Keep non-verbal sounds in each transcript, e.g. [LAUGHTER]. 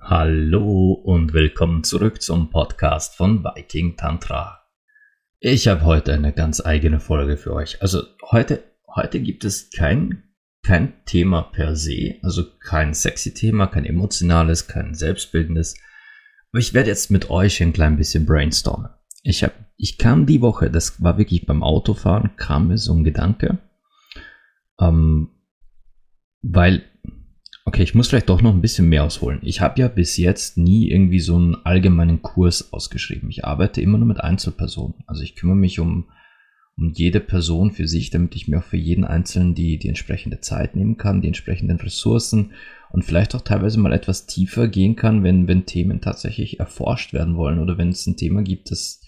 Hallo und willkommen zurück zum Podcast von Viking Tantra. Ich habe heute eine ganz eigene Folge für euch. Also heute, heute gibt es kein, kein Thema per se, also kein sexy Thema, kein emotionales, kein selbstbildendes. Aber ich werde jetzt mit euch ein klein bisschen brainstormen. Ich, hab, ich kam die Woche, das war wirklich beim Autofahren, kam mir so ein Gedanke, ähm, weil Okay, ich muss vielleicht doch noch ein bisschen mehr ausholen. Ich habe ja bis jetzt nie irgendwie so einen allgemeinen Kurs ausgeschrieben. Ich arbeite immer nur mit Einzelpersonen. Also ich kümmere mich um, um jede Person für sich, damit ich mir auch für jeden Einzelnen die, die entsprechende Zeit nehmen kann, die entsprechenden Ressourcen und vielleicht auch teilweise mal etwas tiefer gehen kann, wenn, wenn Themen tatsächlich erforscht werden wollen oder wenn es ein Thema gibt, das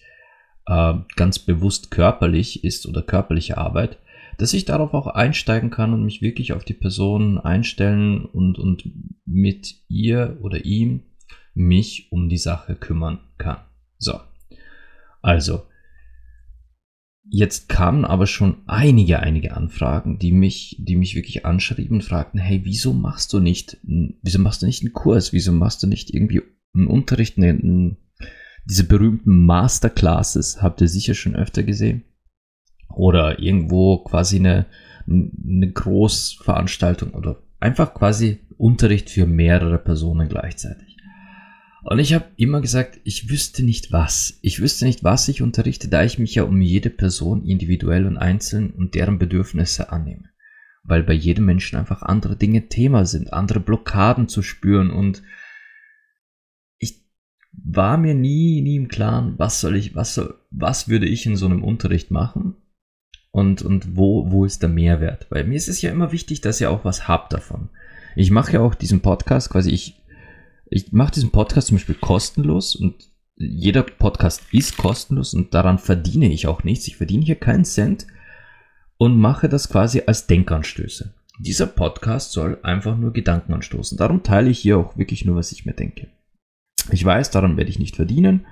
äh, ganz bewusst körperlich ist oder körperliche Arbeit dass ich darauf auch einsteigen kann und mich wirklich auf die Person einstellen und, und mit ihr oder ihm mich um die Sache kümmern kann. So. Also, jetzt kamen aber schon einige, einige Anfragen, die mich, die mich wirklich anschrieben und fragten, hey, wieso machst du nicht, wieso machst du nicht einen Kurs? Wieso machst du nicht irgendwie einen Unterricht, einen, diese berühmten Masterclasses, habt ihr sicher schon öfter gesehen oder irgendwo quasi eine, eine Großveranstaltung oder einfach quasi Unterricht für mehrere Personen gleichzeitig. Und ich habe immer gesagt, ich wüsste nicht was. Ich wüsste nicht, was ich unterrichte, da ich mich ja um jede Person individuell und einzeln und deren Bedürfnisse annehme. Weil bei jedem Menschen einfach andere Dinge Thema sind, andere Blockaden zu spüren und ich war mir nie, nie im Klaren, was soll ich, was soll, was würde ich in so einem Unterricht machen? Und, und wo, wo ist der Mehrwert? Weil mir ist es ja immer wichtig, dass ihr auch was habt davon. Ich mache ja auch diesen Podcast quasi, ich, ich mache diesen Podcast zum Beispiel kostenlos und jeder Podcast ist kostenlos und daran verdiene ich auch nichts. Ich verdiene hier keinen Cent und mache das quasi als Denkanstöße. Dieser Podcast soll einfach nur Gedanken anstoßen. Darum teile ich hier auch wirklich nur, was ich mir denke. Ich weiß, daran werde ich nicht verdienen,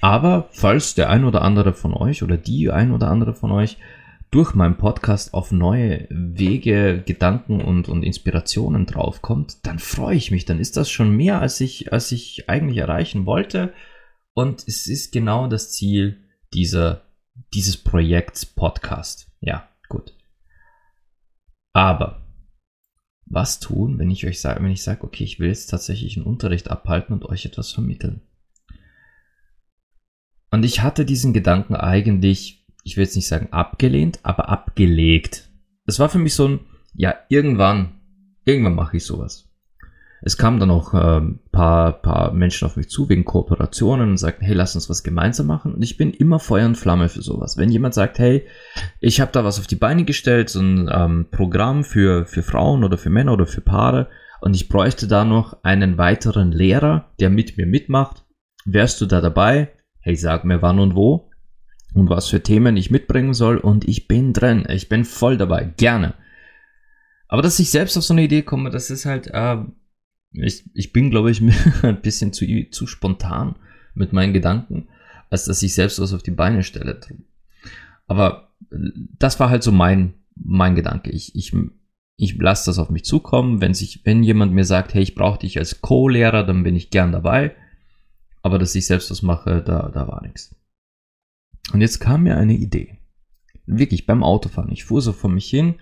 aber falls der ein oder andere von euch oder die ein oder andere von euch durch meinen Podcast auf neue Wege, Gedanken und, und Inspirationen draufkommt, dann freue ich mich. Dann ist das schon mehr, als ich, als ich eigentlich erreichen wollte. Und es ist genau das Ziel dieser, dieses Projekts Podcast. Ja, gut. Aber was tun, wenn ich euch sage, wenn ich sage, okay, ich will jetzt tatsächlich einen Unterricht abhalten und euch etwas vermitteln? Und ich hatte diesen Gedanken eigentlich ich will jetzt nicht sagen abgelehnt, aber abgelegt. Das war für mich so ein, ja, irgendwann, irgendwann mache ich sowas. Es kamen dann auch ein ähm, paar, paar Menschen auf mich zu wegen Kooperationen und sagten, hey, lass uns was gemeinsam machen. Und ich bin immer Feuer und Flamme für sowas. Wenn jemand sagt, hey, ich habe da was auf die Beine gestellt, so ein ähm, Programm für, für Frauen oder für Männer oder für Paare, und ich bräuchte da noch einen weiteren Lehrer, der mit mir mitmacht, wärst du da dabei? Hey, sag mir wann und wo und was für Themen ich mitbringen soll und ich bin drin. Ich bin voll dabei. Gerne. Aber dass ich selbst auf so eine Idee komme, das ist halt, äh, ich, ich bin, glaube ich, [LAUGHS] ein bisschen zu, zu spontan mit meinen Gedanken, als dass ich selbst was auf die Beine stelle. Aber das war halt so mein, mein Gedanke. Ich, ich, ich lasse das auf mich zukommen. Wenn sich, wenn jemand mir sagt, hey, ich brauche dich als Co-Lehrer, dann bin ich gern dabei. Aber dass ich selbst was mache, da, da war nichts. Und jetzt kam mir eine Idee. Wirklich beim Autofahren. Ich fuhr so vor mich hin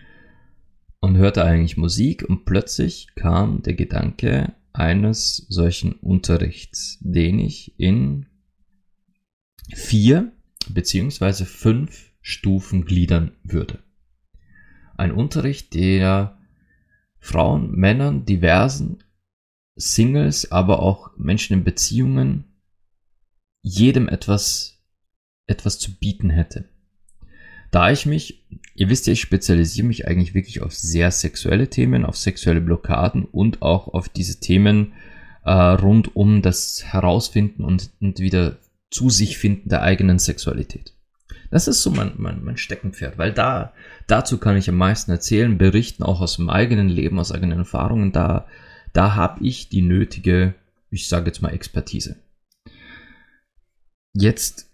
und hörte eigentlich Musik und plötzlich kam der Gedanke eines solchen Unterrichts, den ich in vier beziehungsweise fünf Stufen gliedern würde. Ein Unterricht, der Frauen, Männern, diversen, Singles, aber auch Menschen in Beziehungen, jedem etwas etwas zu bieten hätte. Da ich mich, ihr wisst ja, ich spezialisiere mich eigentlich wirklich auf sehr sexuelle Themen, auf sexuelle Blockaden und auch auf diese Themen äh, rund um das Herausfinden und, und wieder zu sich finden der eigenen Sexualität. Das ist so mein, mein, mein Steckenpferd, weil da, dazu kann ich am meisten erzählen, berichten, auch aus dem eigenen Leben, aus eigenen Erfahrungen. Da, da habe ich die nötige, ich sage jetzt mal, Expertise. Jetzt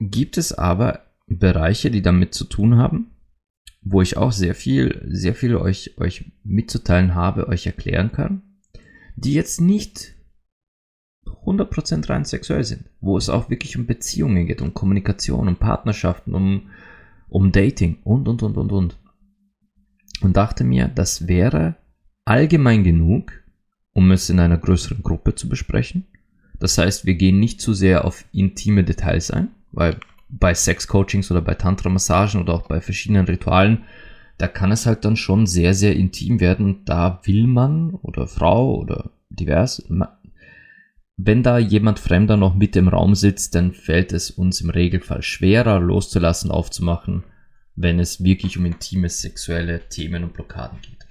gibt es aber Bereiche, die damit zu tun haben, wo ich auch sehr viel, sehr viel euch, euch mitzuteilen habe, euch erklären kann, die jetzt nicht 100% rein sexuell sind, wo es auch wirklich um Beziehungen geht, um Kommunikation, um Partnerschaften, um, um Dating und, und, und, und, und. Und dachte mir, das wäre allgemein genug, um es in einer größeren Gruppe zu besprechen. Das heißt, wir gehen nicht zu sehr auf intime Details ein, weil bei Sex-Coachings oder bei Tantra-Massagen oder auch bei verschiedenen Ritualen, da kann es halt dann schon sehr, sehr intim werden. Da will man oder Frau oder divers, wenn da jemand Fremder noch mit im Raum sitzt, dann fällt es uns im Regelfall schwerer loszulassen, aufzumachen, wenn es wirklich um intime sexuelle Themen und Blockaden geht.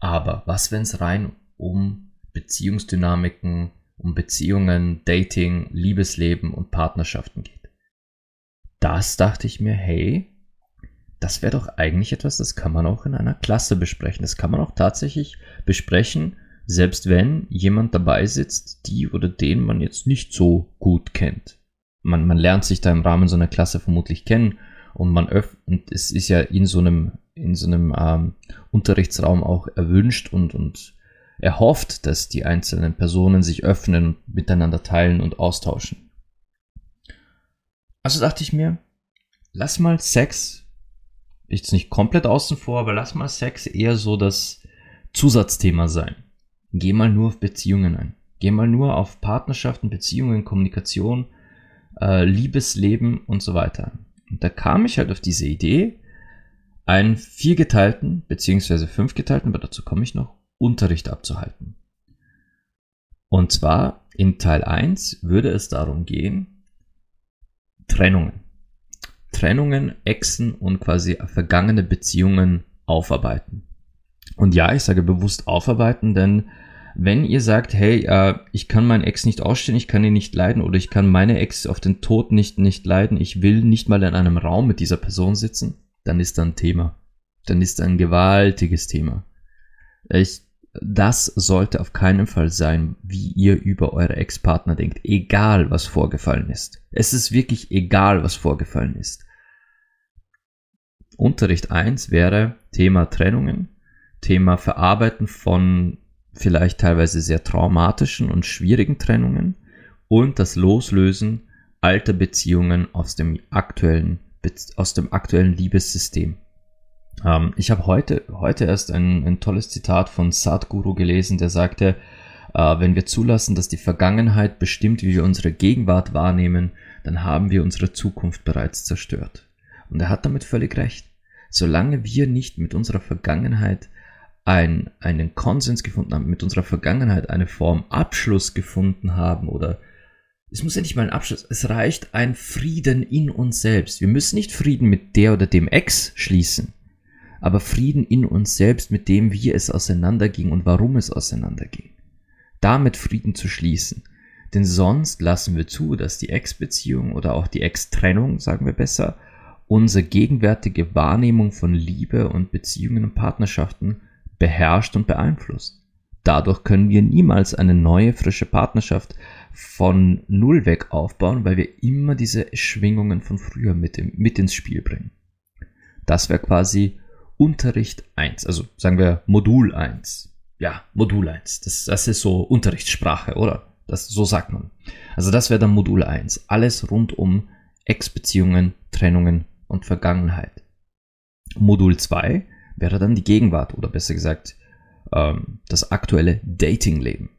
Aber was, wenn es rein um Beziehungsdynamiken, um Beziehungen, Dating, Liebesleben und Partnerschaften geht? Das dachte ich mir, hey, das wäre doch eigentlich etwas, das kann man auch in einer Klasse besprechen. Das kann man auch tatsächlich besprechen, selbst wenn jemand dabei sitzt, die oder den man jetzt nicht so gut kennt. Man, man lernt sich da im Rahmen so einer Klasse vermutlich kennen und man öffnet, es ist ja in so einem, in so einem ähm, Unterrichtsraum auch erwünscht und, und erhofft, dass die einzelnen Personen sich öffnen, miteinander teilen und austauschen. Also dachte ich mir, lass mal Sex, jetzt nicht komplett außen vor, aber lass mal Sex eher so das Zusatzthema sein. Geh mal nur auf Beziehungen ein. Geh mal nur auf Partnerschaften, Beziehungen, Kommunikation, äh, Liebesleben und so weiter. Und da kam ich halt auf diese Idee, einen viergeteilten beziehungsweise fünfgeteilten, aber dazu komme ich noch, Unterricht abzuhalten. Und zwar in Teil 1 würde es darum gehen, Trennungen. Trennungen, Exen und quasi vergangene Beziehungen aufarbeiten. Und ja, ich sage bewusst aufarbeiten, denn wenn ihr sagt, hey, äh, ich kann meinen Ex nicht ausstehen, ich kann ihn nicht leiden oder ich kann meine Ex auf den Tod nicht, nicht leiden, ich will nicht mal in einem Raum mit dieser Person sitzen, dann ist da ein Thema. Dann ist da ein gewaltiges Thema. Ich das sollte auf keinen Fall sein, wie ihr über eure Ex-Partner denkt, egal was vorgefallen ist. Es ist wirklich egal, was vorgefallen ist. Unterricht 1 wäre Thema Trennungen, Thema Verarbeiten von vielleicht teilweise sehr traumatischen und schwierigen Trennungen und das Loslösen alter Beziehungen aus dem aktuellen, aus dem aktuellen Liebessystem. Ähm, ich habe heute, heute erst ein, ein tolles Zitat von Sadhguru gelesen, der sagte, äh, wenn wir zulassen, dass die Vergangenheit bestimmt, wie wir unsere Gegenwart wahrnehmen, dann haben wir unsere Zukunft bereits zerstört. Und er hat damit völlig recht. Solange wir nicht mit unserer Vergangenheit ein, einen Konsens gefunden haben, mit unserer Vergangenheit eine Form Abschluss gefunden haben oder es muss ja nicht mal ein Abschluss, es reicht ein Frieden in uns selbst. Wir müssen nicht Frieden mit der oder dem Ex schließen aber Frieden in uns selbst mit dem, wie es auseinanderging und warum es auseinanderging. Damit Frieden zu schließen. Denn sonst lassen wir zu, dass die Ex-Beziehung oder auch die Ex-Trennung, sagen wir besser, unsere gegenwärtige Wahrnehmung von Liebe und Beziehungen und Partnerschaften beherrscht und beeinflusst. Dadurch können wir niemals eine neue, frische Partnerschaft von Null weg aufbauen, weil wir immer diese Schwingungen von früher mit, im, mit ins Spiel bringen. Das wäre quasi Unterricht 1, also sagen wir Modul 1. Ja, Modul 1. Das, das ist so Unterrichtssprache, oder? Das, so sagt man. Also das wäre dann Modul 1. Alles rund um Ex-Beziehungen, Trennungen und Vergangenheit. Modul 2 wäre dann die Gegenwart oder besser gesagt ähm, das aktuelle Dating-Leben.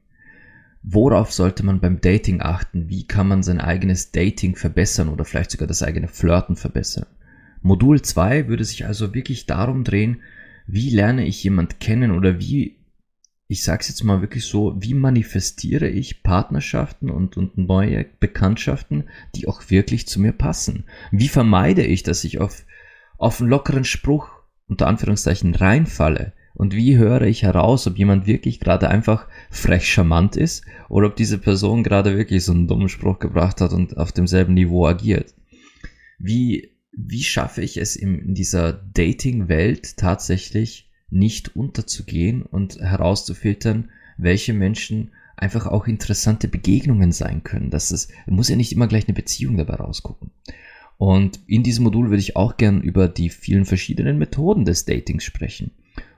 Worauf sollte man beim Dating achten? Wie kann man sein eigenes Dating verbessern oder vielleicht sogar das eigene Flirten verbessern? Modul 2 würde sich also wirklich darum drehen, wie lerne ich jemand kennen oder wie, ich sag's jetzt mal wirklich so, wie manifestiere ich Partnerschaften und, und neue Bekanntschaften, die auch wirklich zu mir passen? Wie vermeide ich, dass ich auf, auf einen lockeren Spruch unter Anführungszeichen reinfalle? Und wie höre ich heraus, ob jemand wirklich gerade einfach frech charmant ist oder ob diese Person gerade wirklich so einen dummen Spruch gebracht hat und auf demselben Niveau agiert? Wie wie schaffe ich es in dieser Dating-Welt tatsächlich nicht unterzugehen und herauszufiltern, welche Menschen einfach auch interessante Begegnungen sein können. Das ist, muss ja nicht immer gleich eine Beziehung dabei rausgucken. Und in diesem Modul würde ich auch gern über die vielen verschiedenen Methoden des Datings sprechen.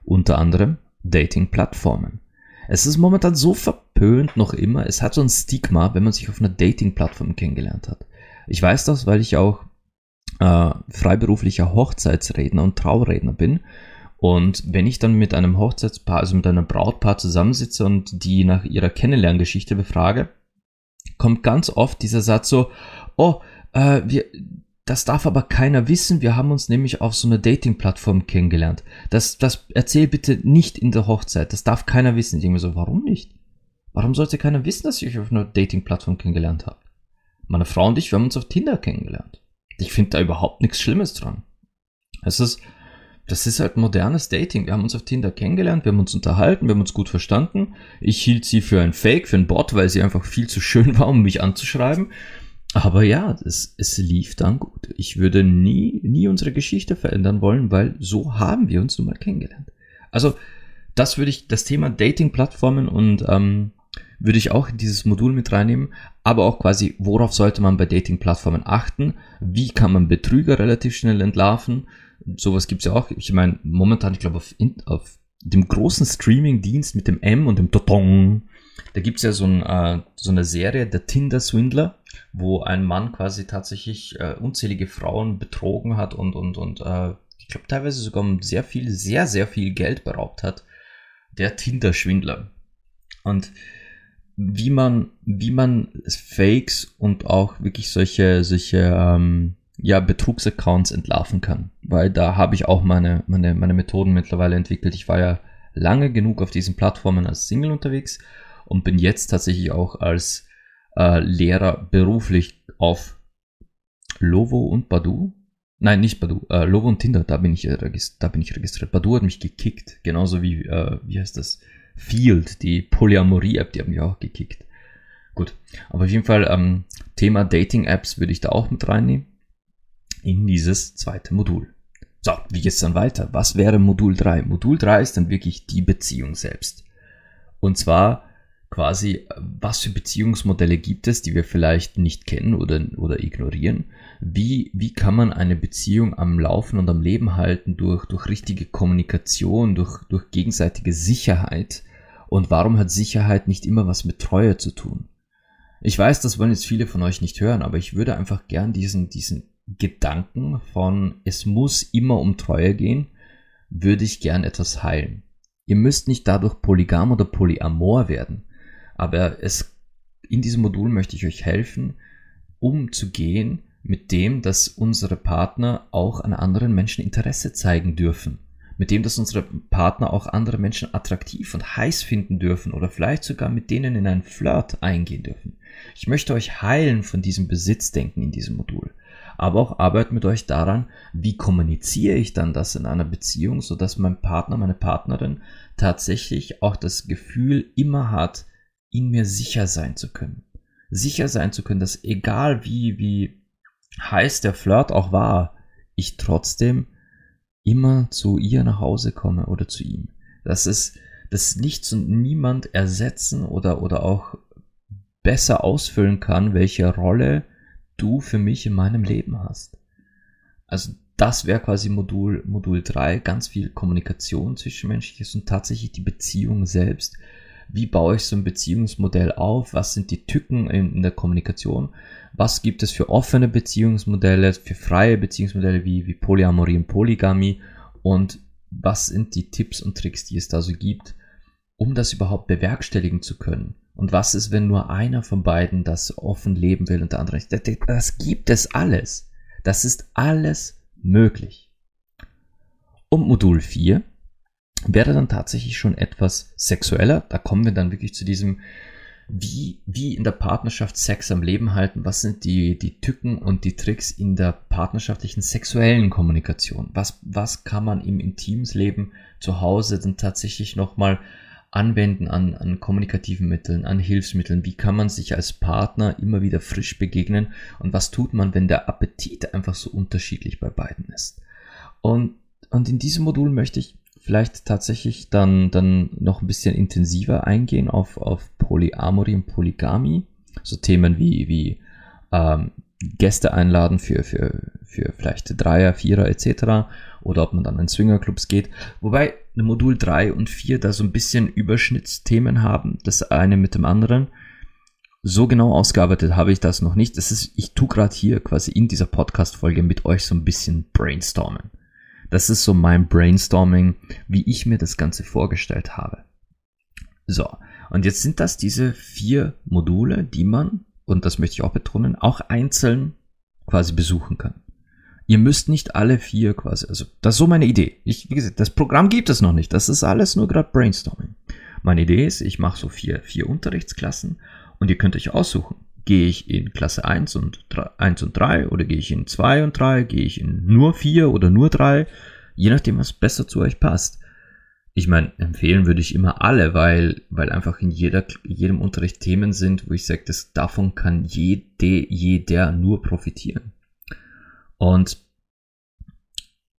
Unter anderem Dating-Plattformen. Es ist momentan so verpönt noch immer. Es hat so ein Stigma, wenn man sich auf einer Dating-Plattform kennengelernt hat. Ich weiß das, weil ich auch äh, freiberuflicher Hochzeitsredner und Trauredner bin. Und wenn ich dann mit einem Hochzeitspaar, also mit einem Brautpaar zusammensitze und die nach ihrer Kennenlerngeschichte befrage, kommt ganz oft dieser Satz so, oh, äh, wir, das darf aber keiner wissen. Wir haben uns nämlich auf so einer Dating-Plattform kennengelernt. Das, das erzähl bitte nicht in der Hochzeit. Das darf keiner wissen. Ich denke mir so, warum nicht? Warum sollte keiner wissen, dass ich euch auf einer Dating-Plattform kennengelernt habe? Meine Frau und ich, wir haben uns auf Tinder kennengelernt. Ich finde da überhaupt nichts Schlimmes dran. Es ist, das ist halt modernes Dating. Wir haben uns auf Tinder kennengelernt, wir haben uns unterhalten, wir haben uns gut verstanden. Ich hielt sie für ein Fake, für ein Bot, weil sie einfach viel zu schön [LAUGHS] war, um mich anzuschreiben. Aber ja, es, es lief dann gut. Ich würde nie, nie unsere Geschichte verändern wollen, weil so haben wir uns nun mal kennengelernt. Also, das würde ich, das Thema Dating-Plattformen und ähm, würde ich auch in dieses Modul mit reinnehmen, aber auch quasi, worauf sollte man bei Dating-Plattformen achten? Wie kann man Betrüger relativ schnell entlarven? Sowas gibt's ja auch. Ich meine, momentan, ich glaube, auf, auf dem großen Streaming-Dienst mit dem M und dem Totong, da gibt's ja so, ein, äh, so eine Serie, der Tinder-Swindler wo ein Mann quasi tatsächlich äh, unzählige Frauen betrogen hat und, und, und äh, ich glaube teilweise sogar sehr viel, sehr, sehr viel Geld beraubt hat. Der Tinder-Schwindler. Und wie man, wie man Fakes und auch wirklich solche, solche ähm, ja, Betrugsaccounts entlarven kann. Weil da habe ich auch meine, meine, meine Methoden mittlerweile entwickelt. Ich war ja lange genug auf diesen Plattformen als Single unterwegs und bin jetzt tatsächlich auch als äh, Lehrer beruflich auf Lovo und Badu. Nein, nicht Badu, äh, Lovo und Tinder, da bin ich, da bin ich registriert. Badu hat mich gekickt, genauso wie, äh, wie heißt das? Field, die Polyamorie-App, die haben mich auch gekickt. Gut, aber auf jeden Fall ähm, Thema Dating-Apps würde ich da auch mit reinnehmen in dieses zweite Modul. So, wie geht's dann weiter? Was wäre Modul 3? Modul 3 ist dann wirklich die Beziehung selbst. Und zwar quasi, was für Beziehungsmodelle gibt es, die wir vielleicht nicht kennen oder, oder ignorieren? Wie, wie kann man eine Beziehung am Laufen und am Leben halten durch, durch richtige Kommunikation, durch, durch gegenseitige Sicherheit? Und warum hat Sicherheit nicht immer was mit Treue zu tun? Ich weiß, das wollen jetzt viele von euch nicht hören, aber ich würde einfach gern diesen, diesen Gedanken von es muss immer um Treue gehen, würde ich gern etwas heilen. Ihr müsst nicht dadurch polygam oder polyamor werden. Aber es, in diesem Modul möchte ich euch helfen, umzugehen mit dem, dass unsere Partner auch an anderen Menschen Interesse zeigen dürfen. Mit dem, dass unsere Partner auch andere Menschen attraktiv und heiß finden dürfen oder vielleicht sogar mit denen in einen Flirt eingehen dürfen. Ich möchte euch heilen von diesem Besitzdenken in diesem Modul. Aber auch arbeiten mit euch daran, wie kommuniziere ich dann das in einer Beziehung, sodass mein Partner, meine Partnerin tatsächlich auch das Gefühl immer hat, in mir sicher sein zu können. Sicher sein zu können, dass egal wie, wie heiß der Flirt auch war, ich trotzdem immer zu ihr nach Hause komme oder zu ihm. Das ist, das nichts und niemand ersetzen oder, oder auch besser ausfüllen kann, welche Rolle du für mich in meinem Leben hast. Also das wäre quasi Modul, Modul 3, ganz viel Kommunikation zwischenmenschliches und tatsächlich die Beziehung selbst wie baue ich so ein Beziehungsmodell auf, was sind die Tücken in, in der Kommunikation, was gibt es für offene Beziehungsmodelle, für freie Beziehungsmodelle wie, wie Polyamorie und Polygamie und was sind die Tipps und Tricks, die es da so gibt, um das überhaupt bewerkstelligen zu können. Und was ist, wenn nur einer von beiden das offen leben will und der andere nicht? Das, gibt es alles. Das ist alles möglich. Und Modul 4 wäre dann tatsächlich schon etwas sexueller. Da kommen wir dann wirklich zu diesem, wie, wie in der Partnerschaft Sex am Leben halten. Was sind die, die Tücken und die Tricks in der partnerschaftlichen sexuellen Kommunikation? Was, was kann man im Intimsleben zu Hause dann tatsächlich nochmal anwenden an, an kommunikativen Mitteln, an Hilfsmitteln? Wie kann man sich als Partner immer wieder frisch begegnen? Und was tut man, wenn der Appetit einfach so unterschiedlich bei beiden ist? Und, und in diesem Modul möchte ich vielleicht tatsächlich dann, dann noch ein bisschen intensiver eingehen auf, auf Polyamorie und Polygamie. So Themen wie, wie ähm, Gäste einladen für, für, für vielleicht Dreier, Vierer etc. Oder ob man dann in Swingerclubs geht. Wobei Modul 3 und 4 da so ein bisschen Überschnittsthemen haben, das eine mit dem anderen. So genau ausgearbeitet habe ich das noch nicht. Das ist, ich tue gerade hier quasi in dieser Podcast-Folge mit euch so ein bisschen brainstormen. Das ist so mein Brainstorming, wie ich mir das Ganze vorgestellt habe. So, und jetzt sind das diese vier Module, die man, und das möchte ich auch betonen, auch einzeln quasi besuchen kann. Ihr müsst nicht alle vier quasi, also das ist so meine Idee. Ich, wie gesagt, das Programm gibt es noch nicht. Das ist alles nur gerade Brainstorming. Meine Idee ist, ich mache so vier, vier Unterrichtsklassen und ihr könnt euch aussuchen. Gehe ich in Klasse 1 und 3, 1 und 3 oder gehe ich in 2 und 3, gehe ich in nur 4 oder nur 3, je nachdem, was besser zu euch passt. Ich meine, empfehlen würde ich immer alle, weil, weil einfach in jeder, jedem Unterricht Themen sind, wo ich sage, dass davon kann jede, jeder nur profitieren. Und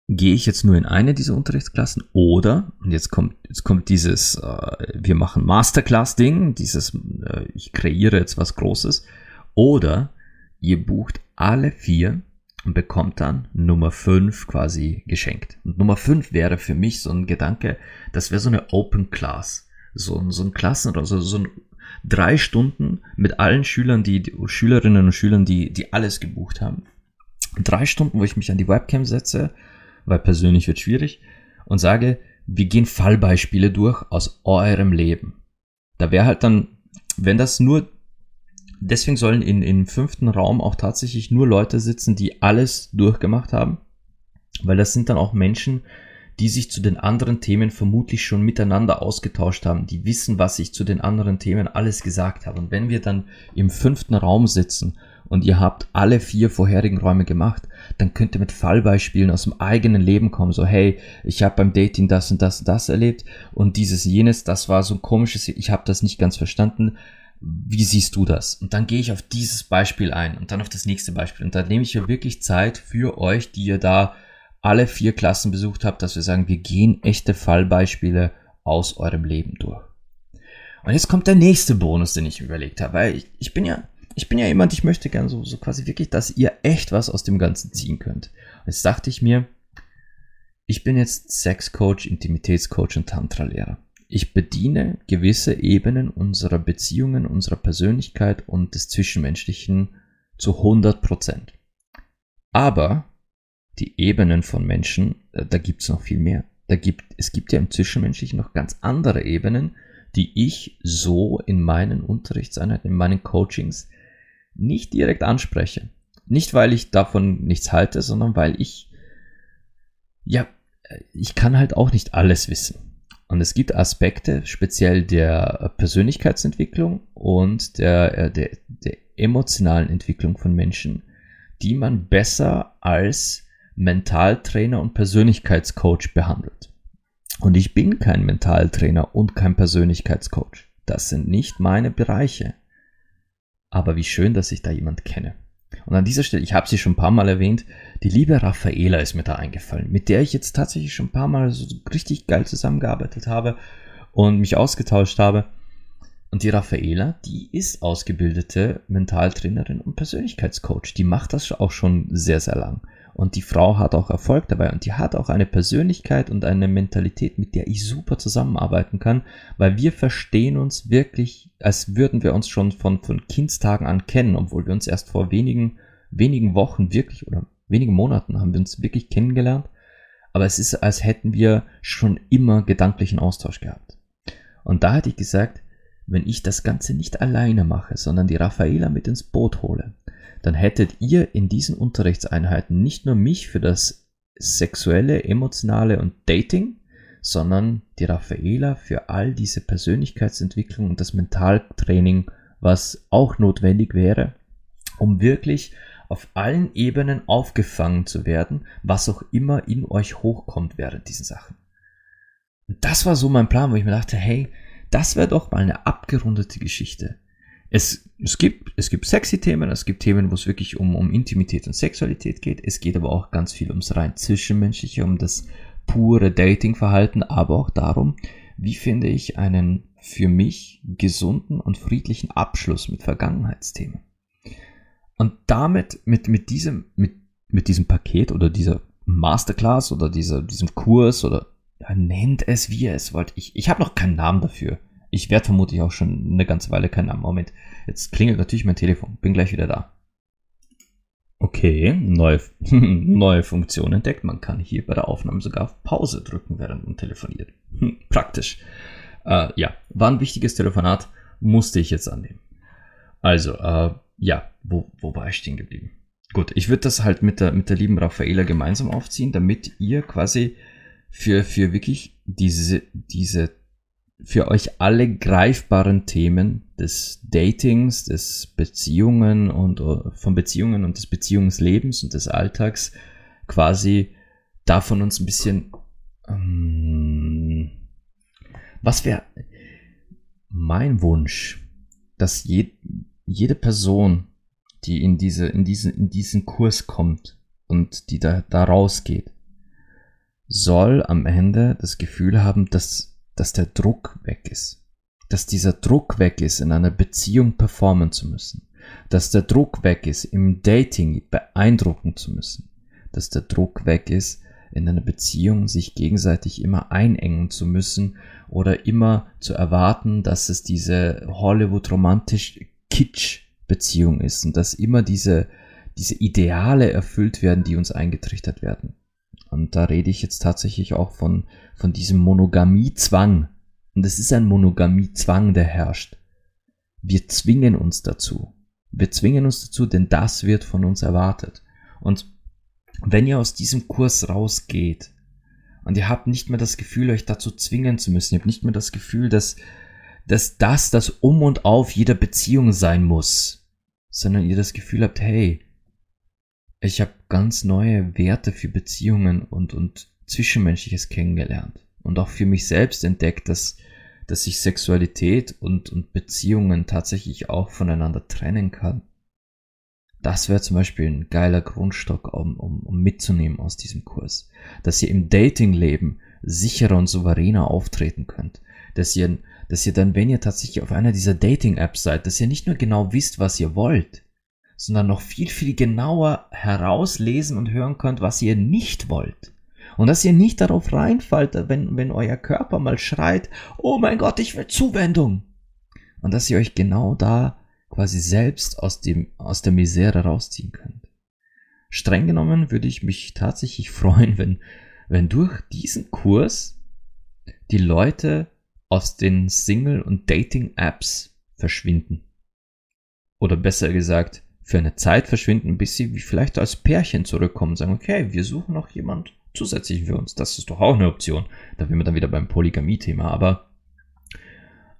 gehe ich jetzt nur in eine dieser Unterrichtsklassen oder, und jetzt kommt, jetzt kommt dieses, äh, wir machen Masterclass-Ding, dieses, äh, ich kreiere jetzt was Großes, oder ihr bucht alle vier und bekommt dann Nummer 5 quasi geschenkt. Und Nummer 5 wäre für mich so ein Gedanke, das wäre so eine Open Class. So, so ein Klassen- oder so, so ein drei Stunden mit allen Schülern, die, die Schülerinnen und Schülern, die, die alles gebucht haben. Drei Stunden, wo ich mich an die Webcam setze, weil persönlich wird schwierig, und sage, wir gehen Fallbeispiele durch aus eurem Leben. Da wäre halt dann, wenn das nur, deswegen sollen in, im fünften Raum auch tatsächlich nur Leute sitzen, die alles durchgemacht haben, weil das sind dann auch Menschen, die sich zu den anderen Themen vermutlich schon miteinander ausgetauscht haben, die wissen, was ich zu den anderen Themen alles gesagt habe. Und wenn wir dann im fünften Raum sitzen und ihr habt alle vier vorherigen Räume gemacht, dann könnt ihr mit Fallbeispielen aus dem eigenen Leben kommen. So, hey, ich habe beim Dating das und das und das erlebt und dieses jenes, das war so ein komisches, ich habe das nicht ganz verstanden. Wie siehst du das? Und dann gehe ich auf dieses Beispiel ein und dann auf das nächste Beispiel. Und dann nehme ich ja wirklich Zeit für euch, die ihr da alle vier Klassen besucht habt, dass wir sagen, wir gehen echte Fallbeispiele aus eurem Leben durch. Und jetzt kommt der nächste Bonus, den ich überlegt habe, weil ich, ich bin ja ich bin ja jemand, ich möchte gerne so, so quasi wirklich, dass ihr echt was aus dem Ganzen ziehen könnt. Und jetzt dachte ich mir, ich bin jetzt Sexcoach, Intimitätscoach und Tantra-Lehrer. Ich bediene gewisse Ebenen unserer Beziehungen, unserer Persönlichkeit und des Zwischenmenschlichen zu 100 Prozent. Aber die Ebenen von Menschen, da gibt es noch viel mehr. Da gibt, es gibt ja im Zwischenmenschlichen noch ganz andere Ebenen, die ich so in meinen Unterrichtseinheiten, in meinen Coachings nicht direkt anspreche. Nicht, weil ich davon nichts halte, sondern weil ich, ja, ich kann halt auch nicht alles wissen. Und es gibt Aspekte, speziell der Persönlichkeitsentwicklung und der, äh, der, der emotionalen Entwicklung von Menschen, die man besser als Mentaltrainer und Persönlichkeitscoach behandelt. Und ich bin kein Mentaltrainer und kein Persönlichkeitscoach. Das sind nicht meine Bereiche. Aber wie schön, dass ich da jemand kenne. Und an dieser Stelle, ich habe sie schon ein paar Mal erwähnt, die liebe Raffaela ist mir da eingefallen, mit der ich jetzt tatsächlich schon ein paar Mal so richtig geil zusammengearbeitet habe und mich ausgetauscht habe. Und die Raffaela, die ist ausgebildete Mentaltrainerin und Persönlichkeitscoach. Die macht das auch schon sehr, sehr lang. Und die Frau hat auch Erfolg dabei und die hat auch eine Persönlichkeit und eine Mentalität, mit der ich super zusammenarbeiten kann, weil wir verstehen uns wirklich, als würden wir uns schon von, von Kindstagen an kennen, obwohl wir uns erst vor wenigen, wenigen Wochen wirklich oder wenigen Monaten haben wir uns wirklich kennengelernt. Aber es ist, als hätten wir schon immer gedanklichen Austausch gehabt. Und da hätte ich gesagt, wenn ich das Ganze nicht alleine mache, sondern die Raffaela mit ins Boot hole, dann hättet ihr in diesen Unterrichtseinheiten nicht nur mich für das sexuelle, emotionale und Dating, sondern die Raffaela für all diese Persönlichkeitsentwicklung und das Mentaltraining, was auch notwendig wäre, um wirklich auf allen Ebenen aufgefangen zu werden, was auch immer in euch hochkommt während diesen Sachen. Und das war so mein Plan, wo ich mir dachte, hey, Das wäre doch mal eine abgerundete Geschichte. Es, es, gibt, es gibt sexy Themen, es gibt Themen, wo es wirklich um, um Intimität und Sexualität geht. Es geht aber auch ganz viel ums rein Zwischenmenschliche, um das pure Datingverhalten, aber auch darum, wie finde ich einen für mich gesunden und friedlichen Abschluss mit Vergangenheitsthemen. Und damit, mit, mit diesem, mit, mit diesem Paket oder dieser Masterclass oder dieser, diesem Kurs oder ja, nennt es wie ihr es wollt. Ich, ich habe noch keinen Namen dafür. Ich werde vermutlich auch schon eine ganze Weile keinen Namen. Moment, jetzt klingelt natürlich mein Telefon. Bin gleich wieder da. Okay, neue, [LAUGHS] neue Funktion entdeckt. Man kann hier bei der Aufnahme sogar auf Pause drücken, während man telefoniert. Hm, praktisch. Äh, ja, war ein wichtiges Telefonat, musste ich jetzt annehmen. Also, äh, ja, wo, wo war ich stehen geblieben? Gut, ich würde das halt mit der, mit der lieben Raffaela gemeinsam aufziehen, damit ihr quasi für, für wirklich diese, diese für euch alle greifbaren Themen des Datings, des Beziehungen und äh, von Beziehungen und des Beziehungslebens und des Alltags quasi davon uns ein bisschen ähm, was wäre mein Wunsch, dass je, jede Person, die in diese in diesen in diesen Kurs kommt und die da da rausgeht, soll am Ende das Gefühl haben, dass dass der Druck weg ist. Dass dieser Druck weg ist, in einer Beziehung performen zu müssen. Dass der Druck weg ist, im Dating beeindrucken zu müssen. Dass der Druck weg ist, in einer Beziehung sich gegenseitig immer einengen zu müssen oder immer zu erwarten, dass es diese Hollywood-romantisch Kitsch-Beziehung ist und dass immer diese, diese Ideale erfüllt werden, die uns eingetrichtert werden. Und da rede ich jetzt tatsächlich auch von, von diesem Monogamiezwang. Und es ist ein Monogamiezwang, der herrscht. Wir zwingen uns dazu. Wir zwingen uns dazu, denn das wird von uns erwartet. Und wenn ihr aus diesem Kurs rausgeht und ihr habt nicht mehr das Gefühl, euch dazu zwingen zu müssen, ihr habt nicht mehr das Gefühl, dass, dass das das Um und Auf jeder Beziehung sein muss, sondern ihr das Gefühl habt, hey, ich habe ganz neue Werte für Beziehungen und, und Zwischenmenschliches kennengelernt und auch für mich selbst entdeckt, dass, dass ich Sexualität und, und Beziehungen tatsächlich auch voneinander trennen kann. Das wäre zum Beispiel ein geiler Grundstock, um, um, um mitzunehmen aus diesem Kurs. Dass ihr im Datingleben sicherer und souveräner auftreten könnt. Dass ihr, dass ihr dann, wenn ihr tatsächlich auf einer dieser Dating-Apps seid, dass ihr nicht nur genau wisst, was ihr wollt, sondern noch viel, viel genauer herauslesen und hören könnt, was ihr nicht wollt. Und dass ihr nicht darauf reinfallt, wenn, wenn euer Körper mal schreit, oh mein Gott, ich will Zuwendung. Und dass ihr euch genau da quasi selbst aus dem, aus der Misere rausziehen könnt. Streng genommen würde ich mich tatsächlich [LAUGHS] freuen, wenn, wenn durch diesen Kurs die Leute aus den Single- und Dating-Apps verschwinden. Oder besser gesagt, für eine Zeit verschwinden, bis sie vielleicht als Pärchen zurückkommen und sagen, okay, wir suchen noch jemand zusätzlich für uns. Das ist doch auch eine Option. Da sind wir dann wieder beim Polygamie-Thema. Aber,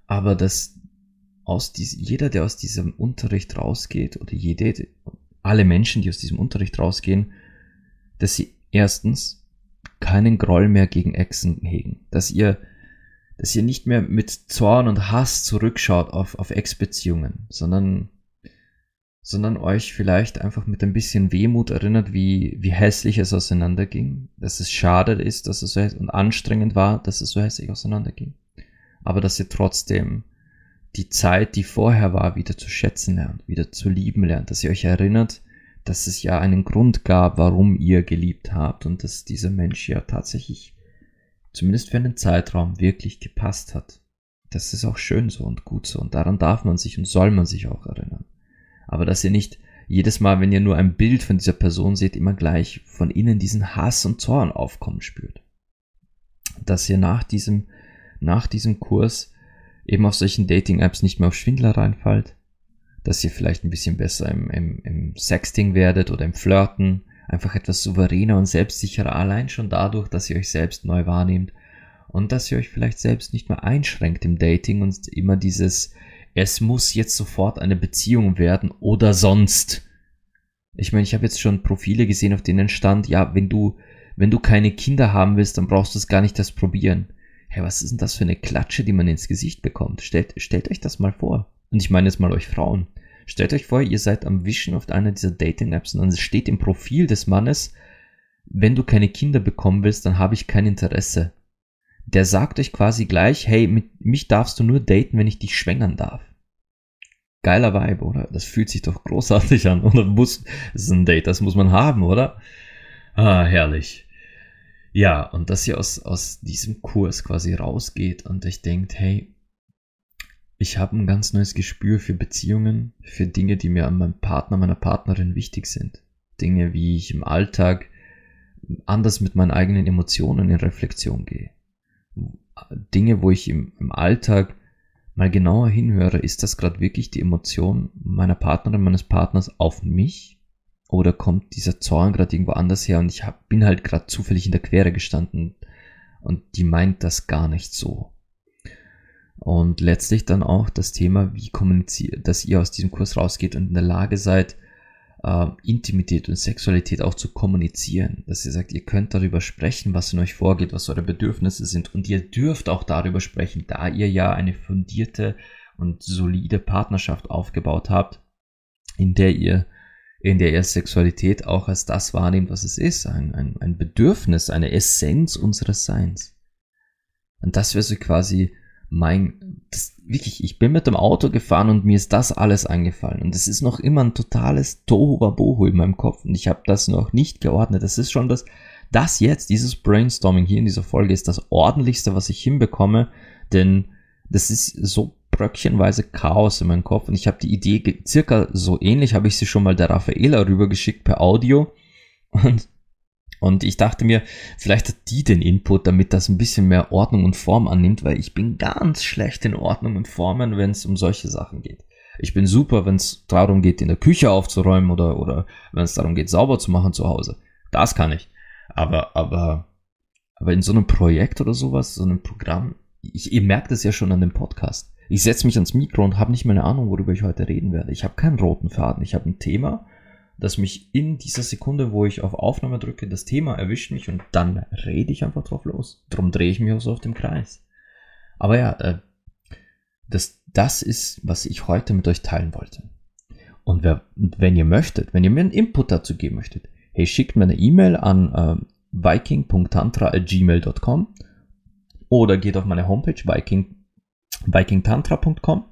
aber dass aus diesem, jeder, der aus diesem Unterricht rausgeht, oder jede, alle Menschen, die aus diesem Unterricht rausgehen, dass sie erstens keinen Groll mehr gegen Exen hegen. Dass ihr, dass ihr nicht mehr mit Zorn und Hass zurückschaut auf, auf Ex-Beziehungen, sondern sondern euch vielleicht einfach mit ein bisschen Wehmut erinnert, wie, wie hässlich es auseinanderging, dass es schade ist, dass es so und anstrengend war, dass es so hässlich auseinanderging. Aber dass ihr trotzdem die Zeit, die vorher war, wieder zu schätzen lernt, wieder zu lieben lernt, dass ihr euch erinnert, dass es ja einen Grund gab, warum ihr geliebt habt und dass dieser Mensch ja tatsächlich zumindest für einen Zeitraum wirklich gepasst hat. Das ist auch schön so und gut so und daran darf man sich und soll man sich auch erinnern aber dass ihr nicht jedes Mal, wenn ihr nur ein Bild von dieser Person seht, immer gleich von innen diesen Hass und Zorn aufkommen spürt. Dass ihr nach diesem, nach diesem Kurs eben auf solchen Dating-Apps nicht mehr auf Schwindler reinfallt, dass ihr vielleicht ein bisschen besser im, im, im Sexting werdet oder im Flirten, einfach etwas souveräner und selbstsicherer, allein schon dadurch, dass ihr euch selbst neu wahrnehmt und dass ihr euch vielleicht selbst nicht mehr einschränkt im Dating und immer dieses es muss jetzt sofort eine Beziehung werden oder sonst. Ich meine, ich habe jetzt schon Profile gesehen, auf denen stand, ja, wenn du, wenn du keine Kinder haben willst, dann brauchst du es gar nicht erst probieren. hey, was ist denn das für eine Klatsche, die man ins Gesicht bekommt? Stellt, stellt euch das mal vor. Und ich meine jetzt mal euch Frauen. Stellt euch vor, ihr seid am Wischen auf einer dieser Dating-Apps und dann steht im Profil des Mannes, wenn du keine Kinder bekommen willst, dann habe ich kein Interesse. Der sagt euch quasi gleich, hey, mit mich darfst du nur daten, wenn ich dich schwängern darf. Geiler Vibe, oder? Das fühlt sich doch großartig an. Oder [LAUGHS] muss, das ist ein Date, das muss man haben, oder? Ah, herrlich. Ja, und dass ihr aus, aus diesem Kurs quasi rausgeht und euch denkt, hey, ich habe ein ganz neues Gespür für Beziehungen, für Dinge, die mir an meinem Partner, meiner Partnerin wichtig sind. Dinge, wie ich im Alltag anders mit meinen eigenen Emotionen in Reflexion gehe. Dinge, wo ich im, im Alltag mal genauer hinhöre, ist das gerade wirklich die Emotion meiner Partnerin, meines Partners auf mich? Oder kommt dieser Zorn gerade irgendwo anders her und ich hab, bin halt gerade zufällig in der Quere gestanden und die meint das gar nicht so. Und letztlich dann auch das Thema, wie kommuniziert, dass ihr aus diesem Kurs rausgeht und in der Lage seid, äh, Intimität und Sexualität auch zu kommunizieren. Dass ihr sagt, ihr könnt darüber sprechen, was in euch vorgeht, was eure Bedürfnisse sind. Und ihr dürft auch darüber sprechen, da ihr ja eine fundierte und solide Partnerschaft aufgebaut habt, in der ihr in der ihr Sexualität auch als das wahrnehmt, was es ist, ein, ein, ein Bedürfnis, eine Essenz unseres Seins. Und das wäre so quasi mein, das, wirklich, ich bin mit dem Auto gefahren und mir ist das alles eingefallen. Und es ist noch immer ein totales Tohuwabohu in meinem Kopf und ich habe das noch nicht geordnet. Das ist schon das, das jetzt, dieses Brainstorming hier in dieser Folge ist das ordentlichste, was ich hinbekomme, denn das ist so bröckchenweise Chaos in meinem Kopf und ich habe die Idee circa so ähnlich, habe ich sie schon mal der Raffaela rübergeschickt per Audio und und ich dachte mir, vielleicht hat die den Input, damit das ein bisschen mehr Ordnung und Form annimmt, weil ich bin ganz schlecht in Ordnung und Formen, wenn es um solche Sachen geht. Ich bin super, wenn es darum geht, in der Küche aufzuräumen oder, oder wenn es darum geht, sauber zu machen zu Hause. Das kann ich. Aber, aber, aber in so einem Projekt oder sowas, so einem Programm, ich, ihr merkt es ja schon an dem Podcast. Ich setze mich ans Mikro und habe nicht mehr eine Ahnung, worüber ich heute reden werde. Ich habe keinen roten Faden. Ich habe ein Thema dass mich in dieser Sekunde, wo ich auf Aufnahme drücke, das Thema erwischt mich und dann rede ich einfach drauf los. Drum drehe ich mich auch so auf dem Kreis. Aber ja, äh, das, das ist, was ich heute mit euch teilen wollte. Und wer, wenn ihr möchtet, wenn ihr mir einen Input dazu geben möchtet, hey, schickt mir eine E-Mail an äh, viking.tantra.gmail.com oder geht auf meine Homepage viking, vikingtantra.com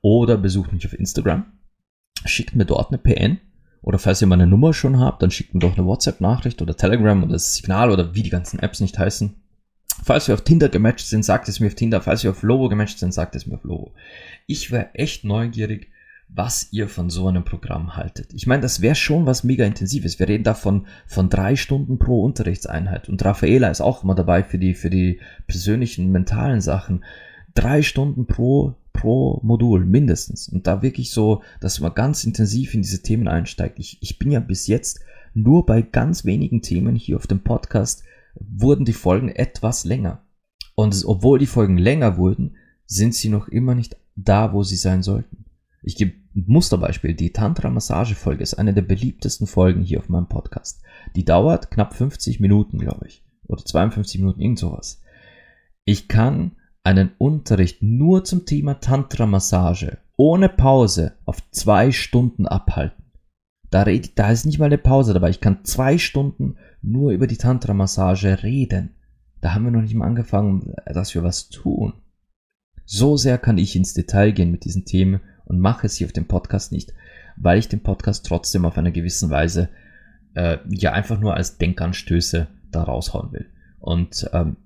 oder besucht mich auf Instagram, schickt mir dort eine PN oder falls ihr meine Nummer schon habt, dann schickt mir doch eine WhatsApp-Nachricht oder Telegram oder das Signal oder wie die ganzen Apps nicht heißen. Falls wir auf Tinder gematcht sind, sagt es mir auf Tinder. Falls wir auf Lobo gematcht sind, sagt es mir auf Lobo. Ich wäre echt neugierig, was ihr von so einem Programm haltet. Ich meine, das wäre schon was mega intensives. Wir reden davon von drei Stunden pro Unterrichtseinheit. Und Raffaela ist auch immer dabei für die, für die persönlichen, mentalen Sachen. Drei Stunden pro pro Modul mindestens. Und da wirklich so, dass man ganz intensiv in diese Themen einsteigt. Ich, ich bin ja bis jetzt nur bei ganz wenigen Themen hier auf dem Podcast wurden die Folgen etwas länger. Und obwohl die Folgen länger wurden, sind sie noch immer nicht da, wo sie sein sollten. Ich gebe ein Musterbeispiel. Die Tantra-Massage-Folge ist eine der beliebtesten Folgen hier auf meinem Podcast. Die dauert knapp 50 Minuten, glaube ich. Oder 52 Minuten, irgend sowas. Ich kann einen Unterricht nur zum Thema Tantra-Massage ohne Pause auf zwei Stunden abhalten. Da, red, da ist nicht mal eine Pause dabei. Ich kann zwei Stunden nur über die Tantra-Massage reden. Da haben wir noch nicht mal angefangen, dass wir was tun. So sehr kann ich ins Detail gehen mit diesen Themen und mache es hier auf dem Podcast nicht, weil ich den Podcast trotzdem auf eine gewisse Weise äh, ja einfach nur als Denkanstöße da raushauen will. Und ähm,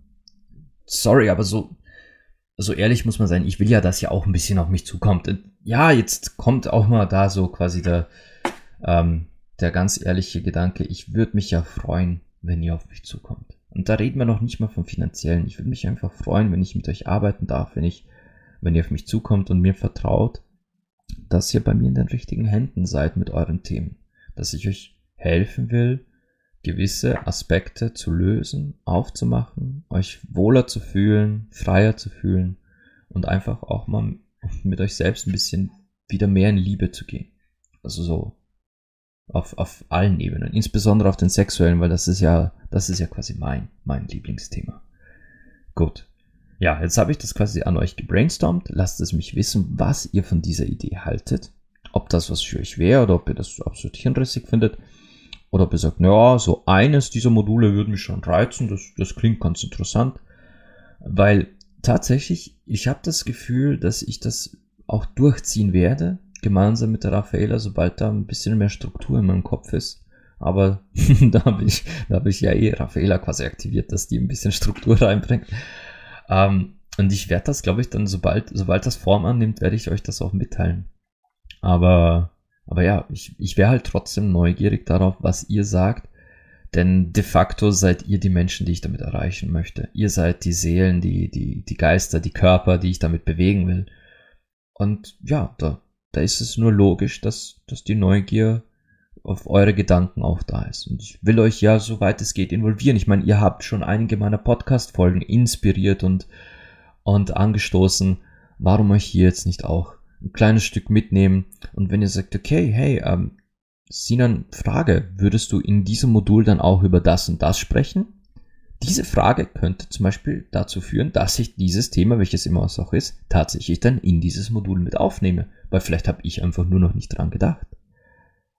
sorry, aber so so ehrlich muss man sein, ich will ja, dass ja auch ein bisschen auf mich zukommt. Ja, jetzt kommt auch mal da so quasi der, ähm, der ganz ehrliche Gedanke, ich würde mich ja freuen, wenn ihr auf mich zukommt. Und da reden wir noch nicht mal vom finanziellen. Ich würde mich einfach freuen, wenn ich mit euch arbeiten darf, wenn ich, wenn ihr auf mich zukommt und mir vertraut, dass ihr bei mir in den richtigen Händen seid mit euren Themen. Dass ich euch helfen will, gewisse Aspekte zu lösen, aufzumachen, euch wohler zu fühlen, freier zu fühlen und einfach auch mal mit euch selbst ein bisschen wieder mehr in Liebe zu gehen. Also so auf, auf allen Ebenen, insbesondere auf den sexuellen, weil das ist ja, das ist ja quasi mein, mein Lieblingsthema. Gut. ja, jetzt habe ich das quasi an euch gebrainstormt. Lasst es mich wissen, was ihr von dieser Idee haltet. Ob das was für euch wäre oder ob ihr das absolut hirnrissig findet. Oder ob ihr sagt, ja, so eines dieser Module würde mich schon reizen. Das, das klingt ganz interessant. Weil tatsächlich, ich habe das Gefühl, dass ich das auch durchziehen werde. Gemeinsam mit der Raffaela, sobald da ein bisschen mehr Struktur in meinem Kopf ist. Aber [LAUGHS] da habe ich, da habe ich ja eh Raffaela quasi aktiviert, dass die ein bisschen Struktur reinbringt. Ähm, und ich werde das, glaube ich, dann, sobald, sobald das Form annimmt, werde ich euch das auch mitteilen. Aber, aber ja, ich, ich wäre halt trotzdem neugierig darauf, was ihr sagt. Denn de facto seid ihr die Menschen, die ich damit erreichen möchte. Ihr seid die Seelen, die, die, die Geister, die Körper, die ich damit bewegen will. Und ja, da, da ist es nur logisch, dass, dass die Neugier auf eure Gedanken auch da ist. Und ich will euch ja, soweit es geht, involvieren. Ich meine, ihr habt schon einige meiner Podcast-Folgen inspiriert und, und angestoßen. Warum euch hier jetzt nicht auch ein kleines Stück mitnehmen? Und wenn ihr sagt, okay, hey, ähm, Sinan, Frage, würdest du in diesem Modul dann auch über das und das sprechen? Diese Frage könnte zum Beispiel dazu führen, dass ich dieses Thema, welches immer es auch ist, tatsächlich dann in dieses Modul mit aufnehme, weil vielleicht habe ich einfach nur noch nicht dran gedacht.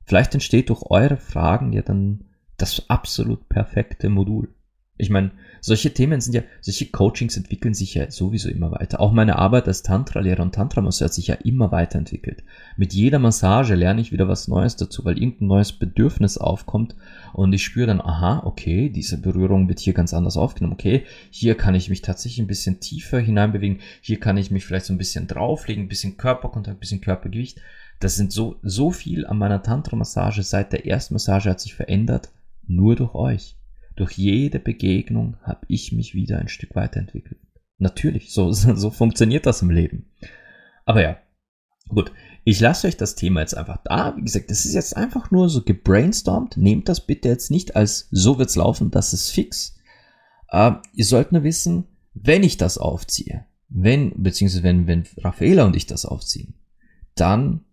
Vielleicht entsteht durch eure Fragen ja dann das absolut perfekte Modul. Ich meine, solche Themen sind ja, solche Coachings entwickeln sich ja sowieso immer weiter. Auch meine Arbeit als Tantra-Lehrer und Tantra-Masseur hat sich ja immer weiterentwickelt. Mit jeder Massage lerne ich wieder was Neues dazu, weil irgendein neues Bedürfnis aufkommt und ich spüre dann, aha, okay, diese Berührung wird hier ganz anders aufgenommen. Okay, hier kann ich mich tatsächlich ein bisschen tiefer hineinbewegen. Hier kann ich mich vielleicht so ein bisschen drauflegen, ein bisschen Körperkontakt, ein bisschen Körpergewicht. Das sind so, so viel an meiner Tantra-Massage seit der ersten Massage hat sich verändert, nur durch euch. Durch jede Begegnung habe ich mich wieder ein Stück weiterentwickelt. Natürlich, [LAUGHS] so, so funktioniert das im Leben. Aber ja, gut. Ich lasse euch das Thema jetzt einfach da. Wie gesagt, das ist jetzt einfach nur so gebrainstormt. Nehmt das bitte jetzt nicht als so wird's laufen, das ist fix. Äh, ihr sollt nur wissen, wenn ich das aufziehe, wenn, beziehungsweise wenn, wenn Raffaela und ich das aufziehen, dann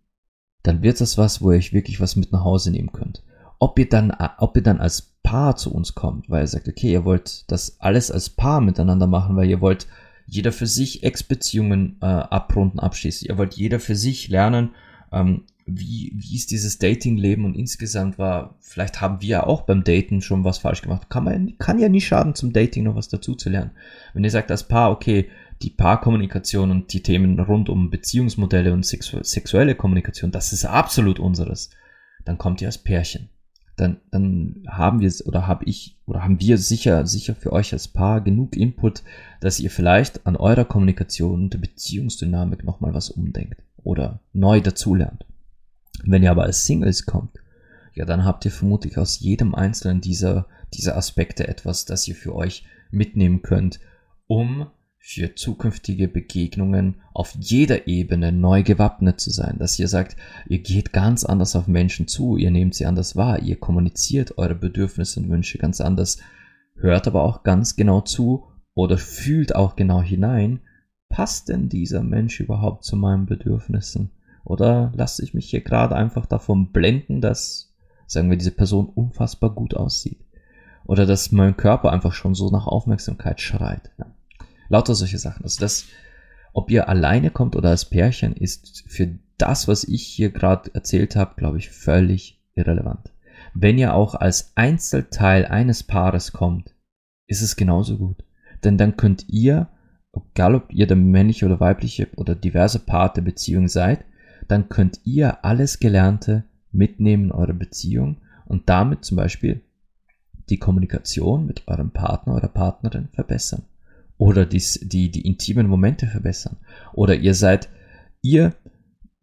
dann wird das was, wo ihr euch wirklich was mit nach Hause nehmen könnt. Ob ihr dann, ob ihr dann als Paar zu uns kommt, weil ihr sagt, okay, ihr wollt das alles als Paar miteinander machen, weil ihr wollt jeder für sich Ex-Beziehungen äh, abrunden, abschließen. Ihr wollt jeder für sich lernen, ähm, wie, wie ist dieses Dating-Leben und insgesamt war, vielleicht haben wir ja auch beim Daten schon was falsch gemacht. Kann man, kann ja nie schaden, zum Dating noch was dazu. Wenn ihr sagt als Paar, okay, die Paarkommunikation und die Themen rund um Beziehungsmodelle und sexu sexuelle Kommunikation, das ist absolut unseres. Dann kommt ihr als Pärchen. Dann, dann haben wir oder habe ich oder haben wir sicher, sicher für euch als Paar genug Input, dass ihr vielleicht an eurer Kommunikation und der Beziehungsdynamik nochmal was umdenkt oder neu dazulernt. Wenn ihr aber als Singles kommt, ja, dann habt ihr vermutlich aus jedem einzelnen dieser, dieser Aspekte etwas, das ihr für euch mitnehmen könnt, um für zukünftige Begegnungen auf jeder Ebene neu gewappnet zu sein, dass ihr sagt, ihr geht ganz anders auf Menschen zu, ihr nehmt sie anders wahr, ihr kommuniziert eure Bedürfnisse und Wünsche ganz anders, hört aber auch ganz genau zu oder fühlt auch genau hinein, passt denn dieser Mensch überhaupt zu meinen Bedürfnissen? Oder lasse ich mich hier gerade einfach davon blenden, dass, sagen wir, diese Person unfassbar gut aussieht? Oder dass mein Körper einfach schon so nach Aufmerksamkeit schreit? Ja. Lauter solche Sachen. Also das, ob ihr alleine kommt oder als Pärchen, ist für das, was ich hier gerade erzählt habe, glaube ich, völlig irrelevant. Wenn ihr auch als Einzelteil eines Paares kommt, ist es genauso gut. Denn dann könnt ihr, egal ob ihr der männliche oder weibliche oder diverse Part der Beziehung seid, dann könnt ihr alles Gelernte mitnehmen in eure Beziehung und damit zum Beispiel die Kommunikation mit eurem Partner oder Partnerin verbessern oder dies, die, die intimen Momente verbessern. Oder ihr seid, ihr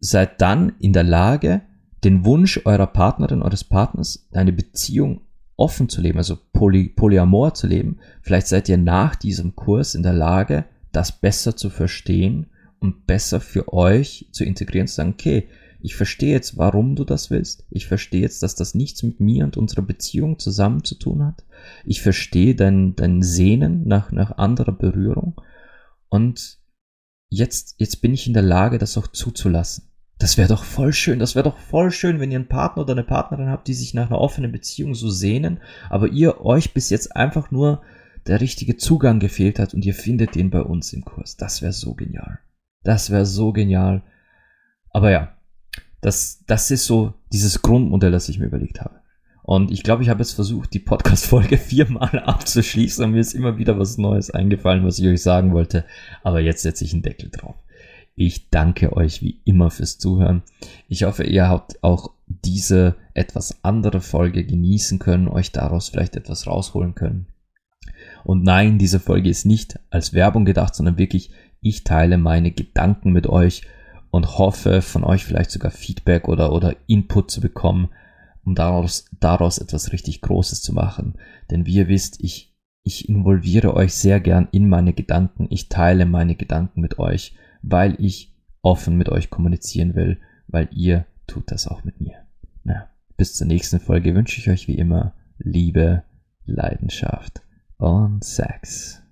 seid dann in der Lage, den Wunsch eurer Partnerin, eures Partners, eine Beziehung offen zu leben, also Poly, Polyamor zu leben. Vielleicht seid ihr nach diesem Kurs in der Lage, das besser zu verstehen und besser für euch zu integrieren, zu sagen, okay, ich verstehe jetzt, warum du das willst. Ich verstehe jetzt, dass das nichts mit mir und unserer Beziehung zusammen zu tun hat. Ich verstehe dein, dein Sehnen nach, nach anderer Berührung. Und jetzt, jetzt bin ich in der Lage, das auch zuzulassen. Das wäre doch voll schön. Das wäre doch voll schön, wenn ihr einen Partner oder eine Partnerin habt, die sich nach einer offenen Beziehung so sehnen, aber ihr euch bis jetzt einfach nur der richtige Zugang gefehlt hat und ihr findet den bei uns im Kurs. Das wäre so genial. Das wäre so genial. Aber ja, das, das ist so dieses Grundmodell, das ich mir überlegt habe. Und ich glaube, ich habe jetzt versucht, die Podcast-Folge [LAUGHS] viermal abzuschließen und mir ist immer wieder was Neues eingefallen, was ich euch sagen wollte. Aber jetzt setze ich einen Deckel drauf. Ich danke euch wie immer fürs Zuhören. Ich hoffe, ihr habt auch diese etwas andere Folge genießen können, euch daraus vielleicht etwas rausholen können. Und nein, diese Folge ist nicht als Werbung gedacht, sondern wirklich, ich teile meine Gedanken mit euch und hoffe von euch vielleicht sogar Feedback oder, oder Input zu bekommen, um daraus, daraus etwas richtig Großes zu machen. Denn wie ihr wisst, ich, ich involviere euch sehr gern in meine Gedanken, ich teile meine Gedanken mit euch, weil ich offen mit euch kommunizieren will, weil ihr tut das auch mit mir. Na, bis zur nächsten Folge wünsche ich euch wie immer Liebe, Leidenschaft und Sex.